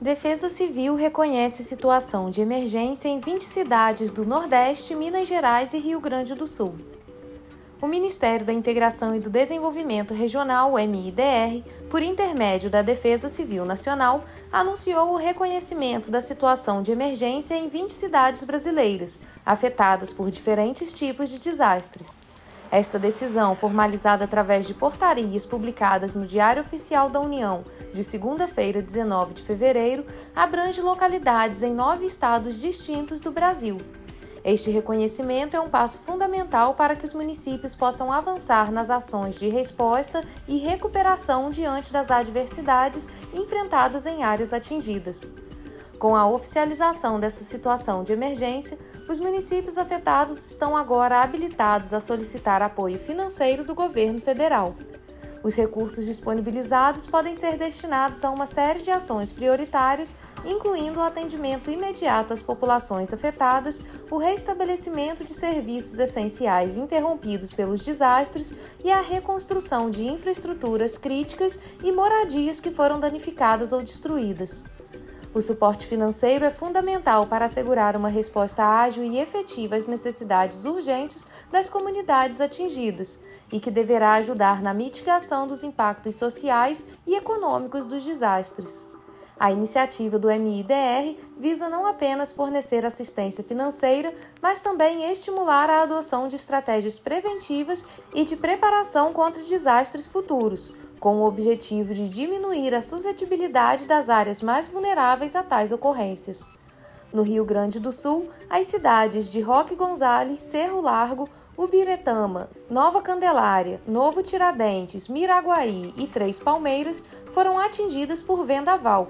Defesa Civil reconhece situação de emergência em 20 cidades do Nordeste, Minas Gerais e Rio Grande do Sul. O Ministério da Integração e do Desenvolvimento Regional, MIDR, por intermédio da Defesa Civil Nacional, anunciou o reconhecimento da situação de emergência em 20 cidades brasileiras, afetadas por diferentes tipos de desastres. Esta decisão, formalizada através de portarias publicadas no Diário Oficial da União de segunda-feira, 19 de fevereiro, abrange localidades em nove estados distintos do Brasil. Este reconhecimento é um passo fundamental para que os municípios possam avançar nas ações de resposta e recuperação diante das adversidades enfrentadas em áreas atingidas. Com a oficialização dessa situação de emergência, os municípios afetados estão agora habilitados a solicitar apoio financeiro do governo federal. Os recursos disponibilizados podem ser destinados a uma série de ações prioritárias, incluindo o atendimento imediato às populações afetadas, o restabelecimento de serviços essenciais interrompidos pelos desastres e a reconstrução de infraestruturas críticas e moradias que foram danificadas ou destruídas. O suporte financeiro é fundamental para assegurar uma resposta ágil e efetiva às necessidades urgentes das comunidades atingidas e que deverá ajudar na mitigação dos impactos sociais e econômicos dos desastres. A iniciativa do MIDR visa não apenas fornecer assistência financeira, mas também estimular a adoção de estratégias preventivas e de preparação contra desastres futuros, com o objetivo de diminuir a suscetibilidade das áreas mais vulneráveis a tais ocorrências. No Rio Grande do Sul, as cidades de Roque Gonzales, Cerro Largo, Ubiretama, Nova Candelária, Novo Tiradentes, Miraguaí e Três Palmeiras foram atingidas por vendaval.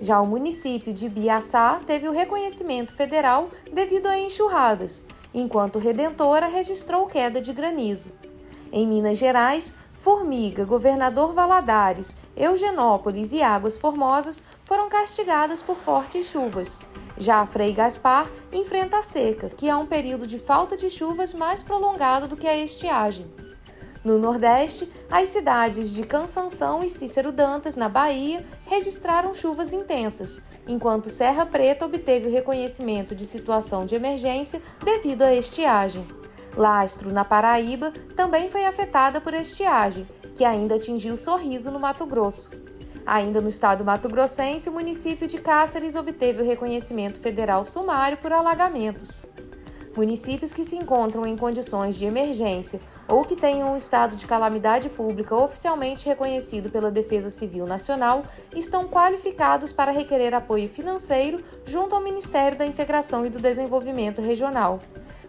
Já o município de Biaçá teve o reconhecimento federal devido a enxurradas, enquanto Redentora registrou queda de granizo. Em Minas Gerais, Formiga, Governador Valadares, Eugenópolis e Águas Formosas foram castigadas por fortes chuvas. Já Frei Gaspar enfrenta a seca, que é um período de falta de chuvas mais prolongado do que a estiagem. No Nordeste, as cidades de Cansanção e Cícero Dantas, na Bahia, registraram chuvas intensas, enquanto Serra Preta obteve o reconhecimento de situação de emergência devido à estiagem. Lastro, na Paraíba, também foi afetada por estiagem, que ainda atingiu Sorriso, no Mato Grosso. Ainda no estado mato-grossense, o município de Cáceres obteve o reconhecimento federal sumário por alagamentos. Municípios que se encontram em condições de emergência ou que tenham um estado de calamidade pública oficialmente reconhecido pela Defesa Civil Nacional estão qualificados para requerer apoio financeiro junto ao Ministério da Integração e do Desenvolvimento Regional.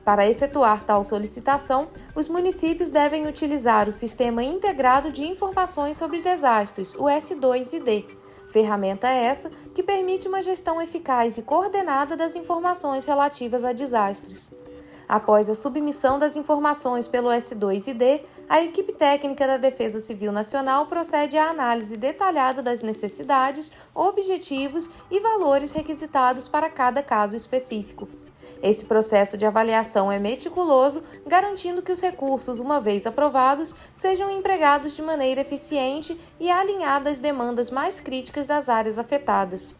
Para efetuar tal solicitação, os municípios devem utilizar o Sistema Integrado de Informações sobre Desastres, o S2ID. Ferramenta essa que permite uma gestão eficaz e coordenada das informações relativas a desastres. Após a submissão das informações pelo S2ID, a equipe técnica da Defesa Civil Nacional procede à análise detalhada das necessidades, objetivos e valores requisitados para cada caso específico. Esse processo de avaliação é meticuloso, garantindo que os recursos, uma vez aprovados, sejam empregados de maneira eficiente e alinhada às demandas mais críticas das áreas afetadas.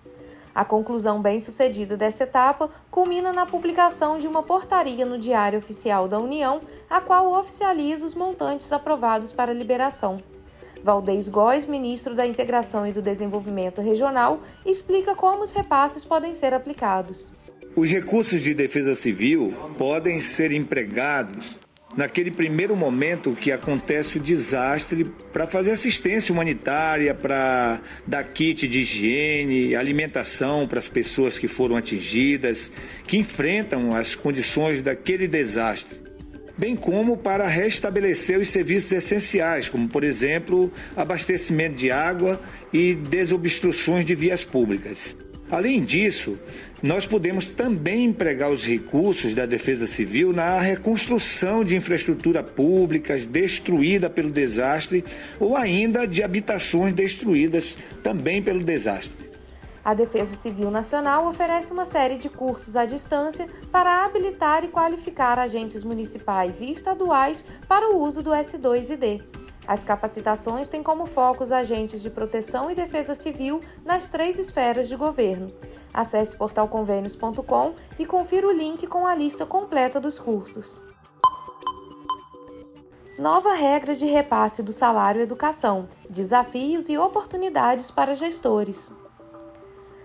A conclusão bem-sucedida dessa etapa culmina na publicação de uma portaria no Diário Oficial da União, a qual oficializa os montantes aprovados para liberação. Valdez Góes, ministro da Integração e do Desenvolvimento Regional, explica como os repasses podem ser aplicados. Os recursos de defesa civil podem ser empregados naquele primeiro momento que acontece o desastre para fazer assistência humanitária, para dar kit de higiene, alimentação para as pessoas que foram atingidas, que enfrentam as condições daquele desastre. Bem como para restabelecer os serviços essenciais, como, por exemplo, abastecimento de água e desobstruções de vias públicas. Além disso, nós podemos também empregar os recursos da Defesa Civil na reconstrução de infraestrutura públicas destruída pelo desastre ou ainda de habitações destruídas também pelo desastre. A Defesa Civil Nacional oferece uma série de cursos à distância para habilitar e qualificar agentes municipais e estaduais para o uso do S2ID. As capacitações têm como foco os agentes de proteção e defesa civil nas três esferas de governo. Acesse portalconvênios.com e confira o link com a lista completa dos cursos. Nova regra de repasse do salário educação: desafios e oportunidades para gestores.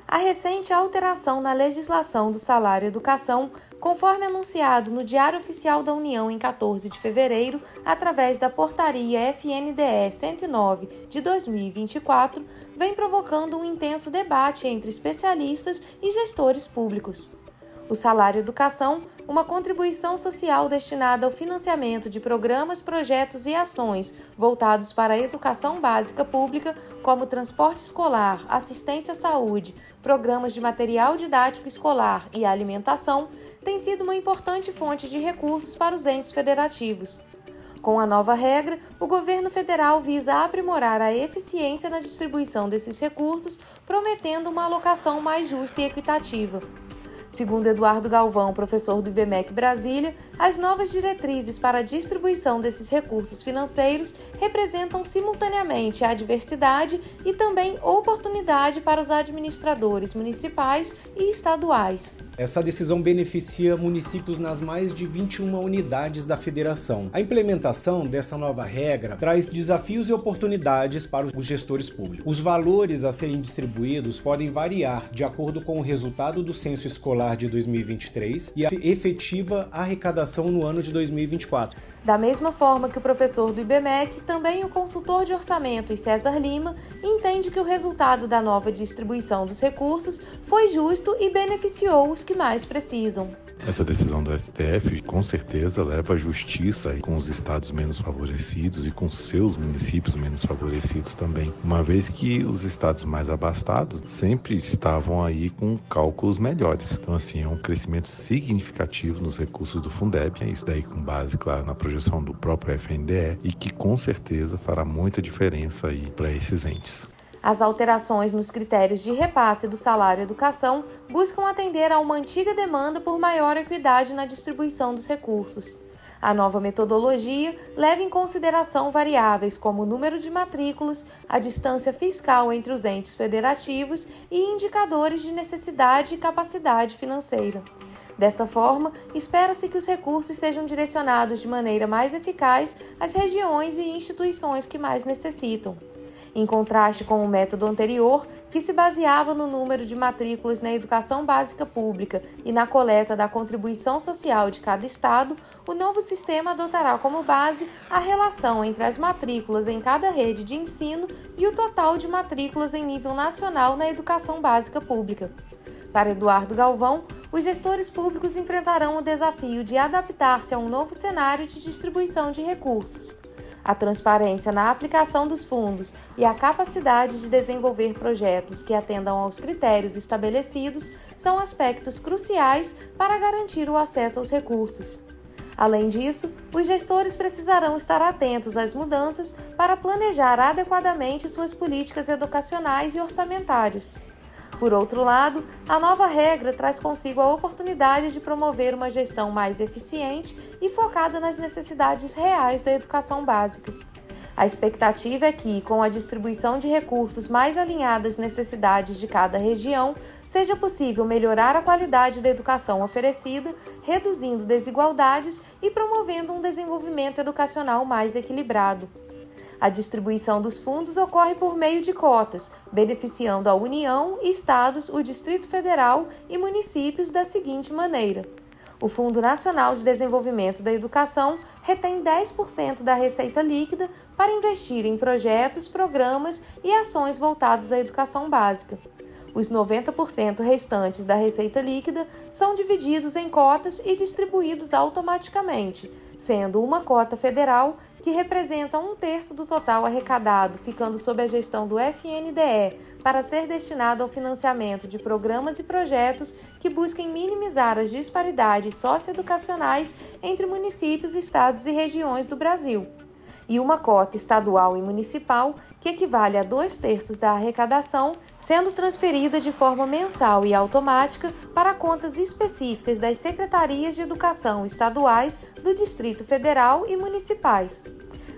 A recente alteração na legislação do salário educação, conforme anunciado no Diário Oficial da União em 14 de fevereiro, através da Portaria FNDE 109 de 2024, vem provocando um intenso debate entre especialistas e gestores públicos. O salário educação, uma contribuição social destinada ao financiamento de programas, projetos e ações voltados para a educação básica pública, como transporte escolar, assistência à saúde, programas de material didático escolar e alimentação, tem sido uma importante fonte de recursos para os entes federativos. Com a nova regra, o governo federal visa aprimorar a eficiência na distribuição desses recursos, prometendo uma alocação mais justa e equitativa. Segundo Eduardo Galvão, professor do IBMEC Brasília, as novas diretrizes para a distribuição desses recursos financeiros representam simultaneamente a diversidade e também oportunidade para os administradores municipais e estaduais. Essa decisão beneficia municípios nas mais de 21 unidades da federação. A implementação dessa nova regra traz desafios e oportunidades para os gestores públicos. Os valores a serem distribuídos podem variar de acordo com o resultado do censo escolar de 2023 e a efetiva arrecadação no ano de 2024. Da mesma forma que o professor do IBMEC, também o consultor de orçamento César Lima entende que o resultado da nova distribuição dos recursos foi justo e beneficiou os que mais precisam. Essa decisão do STF com certeza leva a justiça com os estados menos favorecidos e com seus municípios menos favorecidos também, uma vez que os estados mais abastados sempre estavam aí com cálculos melhores. Então, assim, é um crescimento significativo nos recursos do Fundeb, isso daí com base, claro, na projeção do próprio FNDE e que com certeza fará muita diferença aí para esses entes. As alterações nos critérios de repasse do salário educação buscam atender a uma antiga demanda por maior equidade na distribuição dos recursos. A nova metodologia leva em consideração variáveis como o número de matrículas, a distância fiscal entre os entes federativos e indicadores de necessidade e capacidade financeira. Dessa forma, espera-se que os recursos sejam direcionados de maneira mais eficaz às regiões e instituições que mais necessitam em contraste com o método anterior, que se baseava no número de matrículas na educação básica pública e na coleta da contribuição social de cada estado, o novo sistema adotará como base a relação entre as matrículas em cada rede de ensino e o total de matrículas em nível nacional na educação básica pública. Para Eduardo Galvão, os gestores públicos enfrentarão o desafio de adaptar-se a um novo cenário de distribuição de recursos a transparência na aplicação dos fundos e a capacidade de desenvolver projetos que atendam aos critérios estabelecidos são aspectos cruciais para garantir o acesso aos recursos. Além disso, os gestores precisarão estar atentos às mudanças para planejar adequadamente suas políticas educacionais e orçamentárias. Por outro lado, a nova regra traz consigo a oportunidade de promover uma gestão mais eficiente e focada nas necessidades reais da educação básica. A expectativa é que, com a distribuição de recursos mais alinhada às necessidades de cada região, seja possível melhorar a qualidade da educação oferecida, reduzindo desigualdades e promovendo um desenvolvimento educacional mais equilibrado. A distribuição dos fundos ocorre por meio de cotas, beneficiando a União, estados, o Distrito Federal e municípios da seguinte maneira: o Fundo Nacional de Desenvolvimento da Educação retém 10% da receita líquida para investir em projetos, programas e ações voltados à educação básica. Os 90% restantes da receita líquida são divididos em cotas e distribuídos automaticamente, sendo uma cota federal, que representa um terço do total arrecadado, ficando sob a gestão do FNDE, para ser destinado ao financiamento de programas e projetos que busquem minimizar as disparidades socioeducacionais entre municípios, estados e regiões do Brasil e uma cota estadual e municipal, que equivale a dois terços da arrecadação, sendo transferida de forma mensal e automática para contas específicas das secretarias de educação estaduais do Distrito Federal e municipais.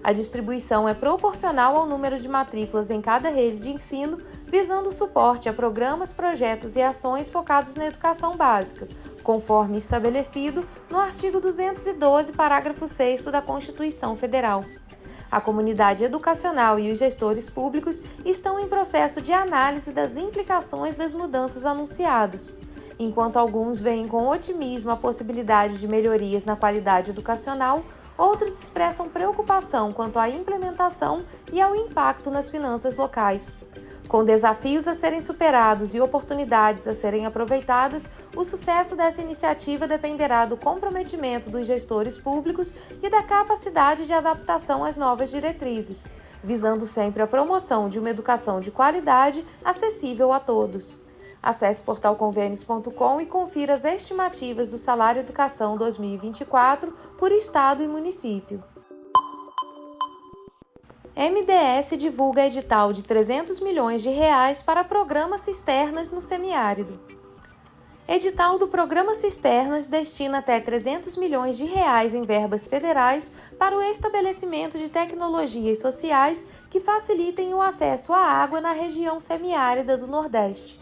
A distribuição é proporcional ao número de matrículas em cada rede de ensino, visando suporte a programas, projetos e ações focados na educação básica, conforme estabelecido no artigo 212, parágrafo 6 da Constituição Federal. A comunidade educacional e os gestores públicos estão em processo de análise das implicações das mudanças anunciadas. Enquanto alguns veem com otimismo a possibilidade de melhorias na qualidade educacional, outros expressam preocupação quanto à implementação e ao impacto nas finanças locais. Com desafios a serem superados e oportunidades a serem aproveitadas, o sucesso dessa iniciativa dependerá do comprometimento dos gestores públicos e da capacidade de adaptação às novas diretrizes, visando sempre a promoção de uma educação de qualidade acessível a todos. Acesse portalconvênios.com e confira as estimativas do Salário Educação 2024 por estado e município. MDS divulga edital de 300 milhões de reais para programas cisternas no semiárido. Edital do Programa Cisternas destina até 300 milhões de reais em verbas federais para o estabelecimento de tecnologias sociais que facilitem o acesso à água na região semiárida do Nordeste.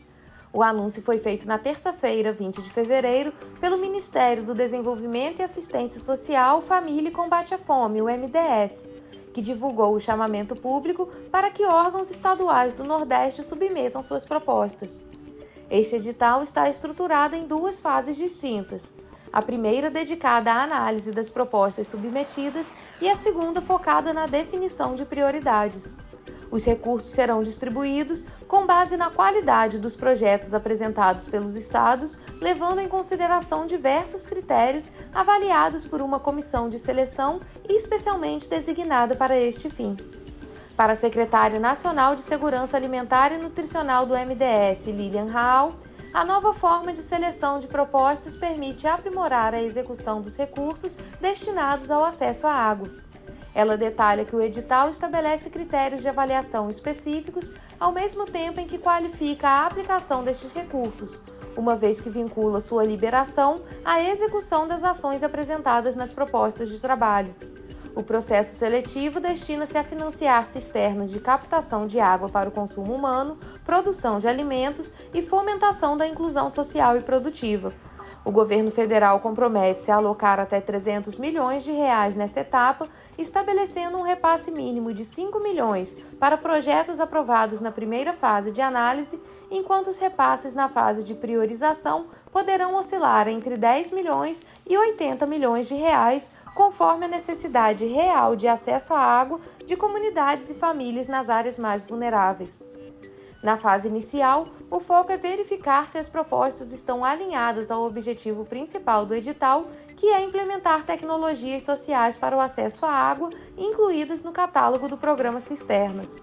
O anúncio foi feito na terça-feira, 20 de fevereiro, pelo Ministério do Desenvolvimento e Assistência Social, Família e Combate à Fome, o MDS, que divulgou o chamamento público para que órgãos estaduais do Nordeste submetam suas propostas. Este edital está estruturado em duas fases distintas. A primeira dedicada à análise das propostas submetidas e a segunda focada na definição de prioridades. Os recursos serão distribuídos com base na qualidade dos projetos apresentados pelos estados, levando em consideração diversos critérios avaliados por uma comissão de seleção especialmente designada para este fim. Para a secretária nacional de Segurança Alimentar e Nutricional do MDS, Lilian Raal, a nova forma de seleção de propostas permite aprimorar a execução dos recursos destinados ao acesso à água ela detalha que o edital estabelece critérios de avaliação específicos, ao mesmo tempo em que qualifica a aplicação destes recursos, uma vez que vincula sua liberação à execução das ações apresentadas nas propostas de trabalho. O processo seletivo destina-se a financiar cisternas de captação de água para o consumo humano, produção de alimentos e fomentação da inclusão social e produtiva. O governo federal compromete-se a alocar até 300 milhões de reais nessa etapa, estabelecendo um repasse mínimo de 5 milhões para projetos aprovados na primeira fase de análise, enquanto os repasses na fase de priorização poderão oscilar entre 10 milhões e 80 milhões de reais, conforme a necessidade real de acesso à água de comunidades e famílias nas áreas mais vulneráveis. Na fase inicial, o foco é verificar se as propostas estão alinhadas ao objetivo principal do edital, que é implementar tecnologias sociais para o acesso à água, incluídas no catálogo do programa Cisternas.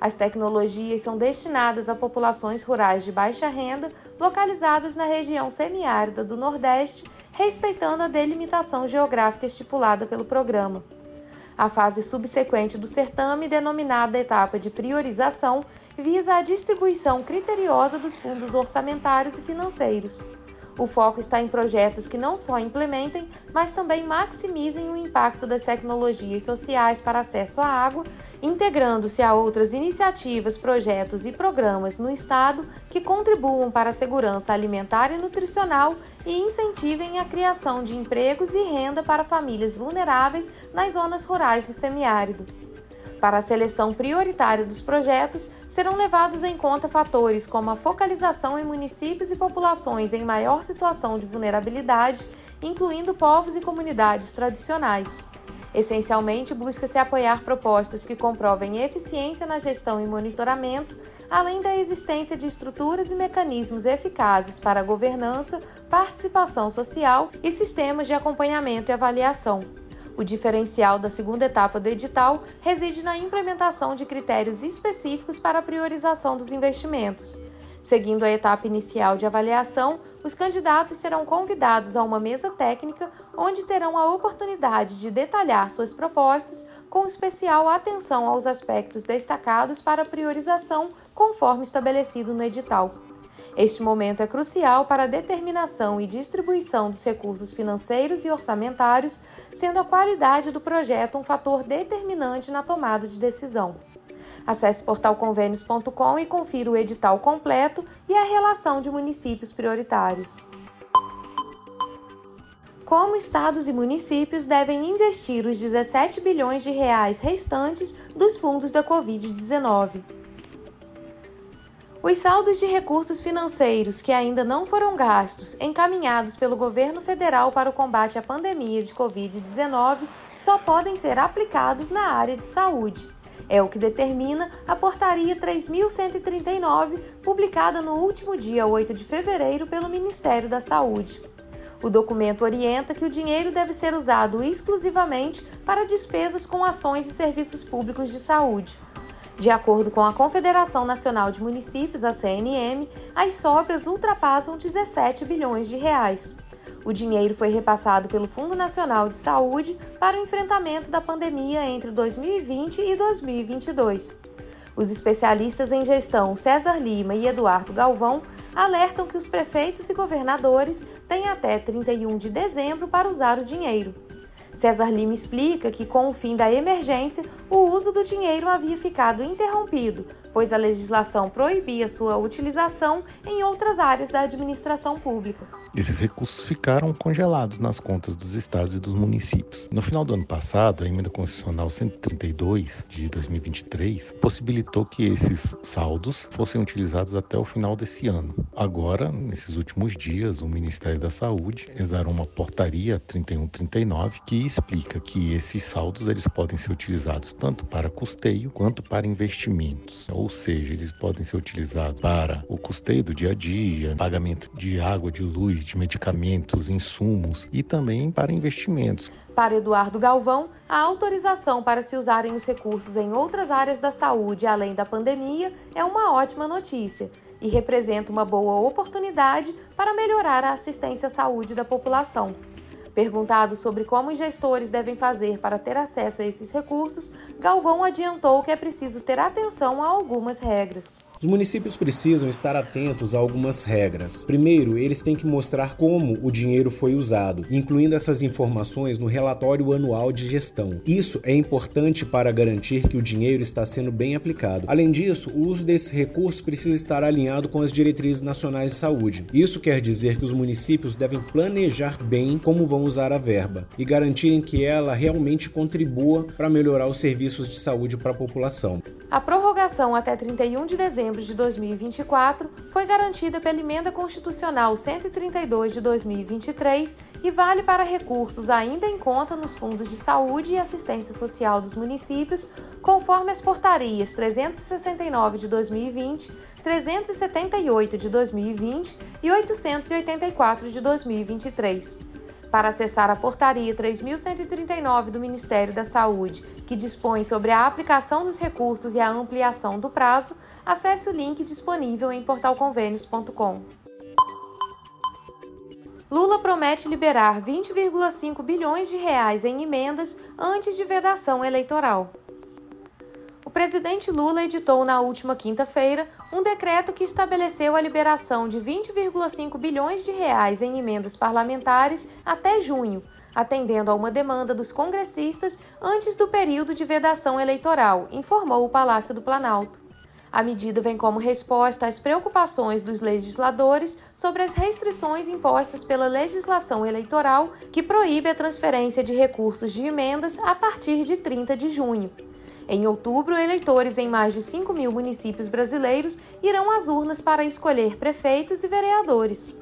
As tecnologias são destinadas a populações rurais de baixa renda, localizadas na região semiárida do Nordeste, respeitando a delimitação geográfica estipulada pelo programa. A fase subsequente do certame, denominada etapa de priorização, visa a distribuição criteriosa dos fundos orçamentários e financeiros. O foco está em projetos que não só implementem, mas também maximizem o impacto das tecnologias sociais para acesso à água, integrando-se a outras iniciativas, projetos e programas no Estado que contribuam para a segurança alimentar e nutricional e incentivem a criação de empregos e renda para famílias vulneráveis nas zonas rurais do semiárido. Para a seleção prioritária dos projetos, serão levados em conta fatores como a focalização em municípios e populações em maior situação de vulnerabilidade, incluindo povos e comunidades tradicionais. Essencialmente, busca-se apoiar propostas que comprovem eficiência na gestão e monitoramento, além da existência de estruturas e mecanismos eficazes para a governança, participação social e sistemas de acompanhamento e avaliação. O diferencial da segunda etapa do edital reside na implementação de critérios específicos para a priorização dos investimentos. Seguindo a etapa inicial de avaliação, os candidatos serão convidados a uma mesa técnica onde terão a oportunidade de detalhar suas propostas com especial atenção aos aspectos destacados para priorização, conforme estabelecido no edital. Este momento é crucial para a determinação e distribuição dos recursos financeiros e orçamentários, sendo a qualidade do projeto um fator determinante na tomada de decisão. Acesse portalconvênios.com e confira o edital completo e a relação de municípios prioritários. Como estados e municípios devem investir os 17 bilhões de reais restantes dos fundos da Covid-19? Os saldos de recursos financeiros que ainda não foram gastos, encaminhados pelo governo federal para o combate à pandemia de Covid-19, só podem ser aplicados na área de saúde. É o que determina a Portaria 3139, publicada no último dia 8 de fevereiro pelo Ministério da Saúde. O documento orienta que o dinheiro deve ser usado exclusivamente para despesas com ações e serviços públicos de saúde. De acordo com a Confederação Nacional de Municípios, a CNM, as sobras ultrapassam 17 bilhões de reais. O dinheiro foi repassado pelo Fundo Nacional de Saúde para o enfrentamento da pandemia entre 2020 e 2022. Os especialistas em gestão César Lima e Eduardo Galvão alertam que os prefeitos e governadores têm até 31 de dezembro para usar o dinheiro. César Lima explica que, com o fim da emergência, o uso do dinheiro havia ficado interrompido, pois a legislação proibia sua utilização em outras áreas da administração pública. Esses recursos ficaram congelados nas contas dos estados e dos municípios. No final do ano passado, a emenda constitucional 132 de 2023 possibilitou que esses saldos fossem utilizados até o final desse ano. Agora, nesses últimos dias, o Ministério da Saúde exarou uma portaria 3139 que explica que esses saldos eles podem ser utilizados tanto para custeio quanto para investimentos ou seja, eles podem ser utilizados para o custeio do dia a dia, pagamento de água, de luz, de medicamentos, insumos e também para investimentos. Para Eduardo Galvão, a autorização para se usarem os recursos em outras áreas da saúde além da pandemia é uma ótima notícia e representa uma boa oportunidade para melhorar a assistência à saúde da população. Perguntado sobre como os gestores devem fazer para ter acesso a esses recursos, Galvão adiantou que é preciso ter atenção a algumas regras. Os municípios precisam estar atentos a algumas regras. Primeiro, eles têm que mostrar como o dinheiro foi usado, incluindo essas informações no relatório anual de gestão. Isso é importante para garantir que o dinheiro está sendo bem aplicado. Além disso, o uso desses recursos precisa estar alinhado com as diretrizes nacionais de saúde. Isso quer dizer que os municípios devem planejar bem como vão usar a verba e garantirem que ela realmente contribua para melhorar os serviços de saúde para a população. A prorrogação até 31 de dezembro de 2024 foi garantida pela Emenda Constitucional 132 de 2023 e vale para recursos ainda em conta nos fundos de saúde e assistência social dos municípios, conforme as portarias 369 de 2020, 378 de 2020 e 884 de 2023 para acessar a Portaria 3139 do Ministério da Saúde, que dispõe sobre a aplicação dos recursos e a ampliação do prazo, acesse o link disponível em portalconvênios.com. Lula promete liberar 20,5 bilhões de reais em emendas antes de vedação eleitoral presidente Lula editou na última quinta-feira um decreto que estabeleceu a liberação de 20,5 bilhões de reais em emendas parlamentares até junho, atendendo a uma demanda dos congressistas antes do período de vedação eleitoral, informou o Palácio do Planalto. A medida vem como resposta às preocupações dos legisladores sobre as restrições impostas pela legislação eleitoral que proíbe a transferência de recursos de emendas a partir de 30 de junho. Em outubro, eleitores em mais de 5 mil municípios brasileiros irão às urnas para escolher prefeitos e vereadores.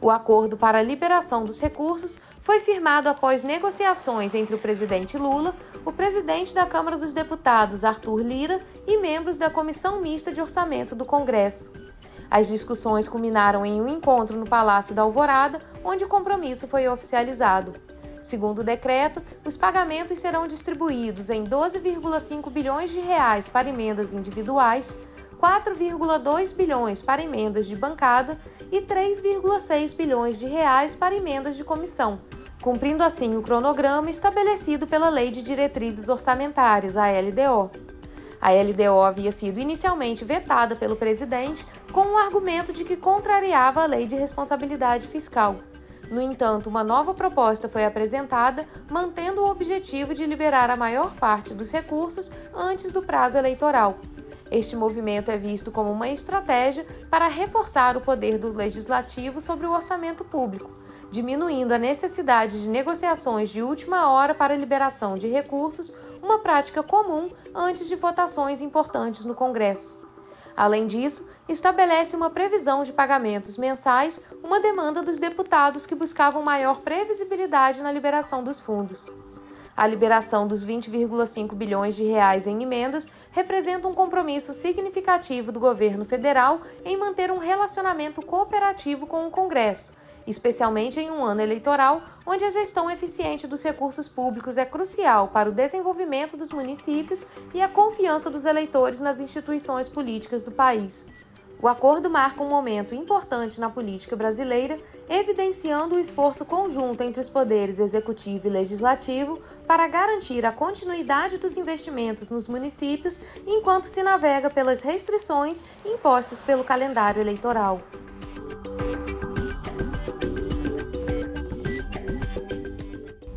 O acordo para a liberação dos recursos foi firmado após negociações entre o presidente Lula, o presidente da Câmara dos Deputados, Arthur Lira, e membros da Comissão Mista de Orçamento do Congresso. As discussões culminaram em um encontro no Palácio da Alvorada, onde o compromisso foi oficializado. Segundo o decreto, os pagamentos serão distribuídos em 12,5 bilhões de reais para emendas individuais, 4,2 bilhões para emendas de bancada e 3,6 bilhões de reais para emendas de comissão, cumprindo assim o cronograma estabelecido pela Lei de Diretrizes Orçamentárias, a LDO. A LDO havia sido inicialmente vetada pelo presidente com o argumento de que contrariava a Lei de Responsabilidade Fiscal. No entanto, uma nova proposta foi apresentada, mantendo o objetivo de liberar a maior parte dos recursos antes do prazo eleitoral, este movimento é visto como uma estratégia para reforçar o poder do legislativo sobre o orçamento público, diminuindo a necessidade de negociações de última hora para a liberação de recursos, uma prática comum antes de votações importantes no Congresso. Além disso, estabelece uma previsão de pagamentos mensais, uma demanda dos deputados que buscavam maior previsibilidade na liberação dos fundos. A liberação dos 20,5 bilhões de reais em emendas representa um compromisso significativo do governo federal em manter um relacionamento cooperativo com o Congresso, especialmente em um ano eleitoral onde a gestão eficiente dos recursos públicos é crucial para o desenvolvimento dos municípios e a confiança dos eleitores nas instituições políticas do país. O acordo marca um momento importante na política brasileira, evidenciando o esforço conjunto entre os poderes executivo e legislativo para garantir a continuidade dos investimentos nos municípios enquanto se navega pelas restrições impostas pelo calendário eleitoral.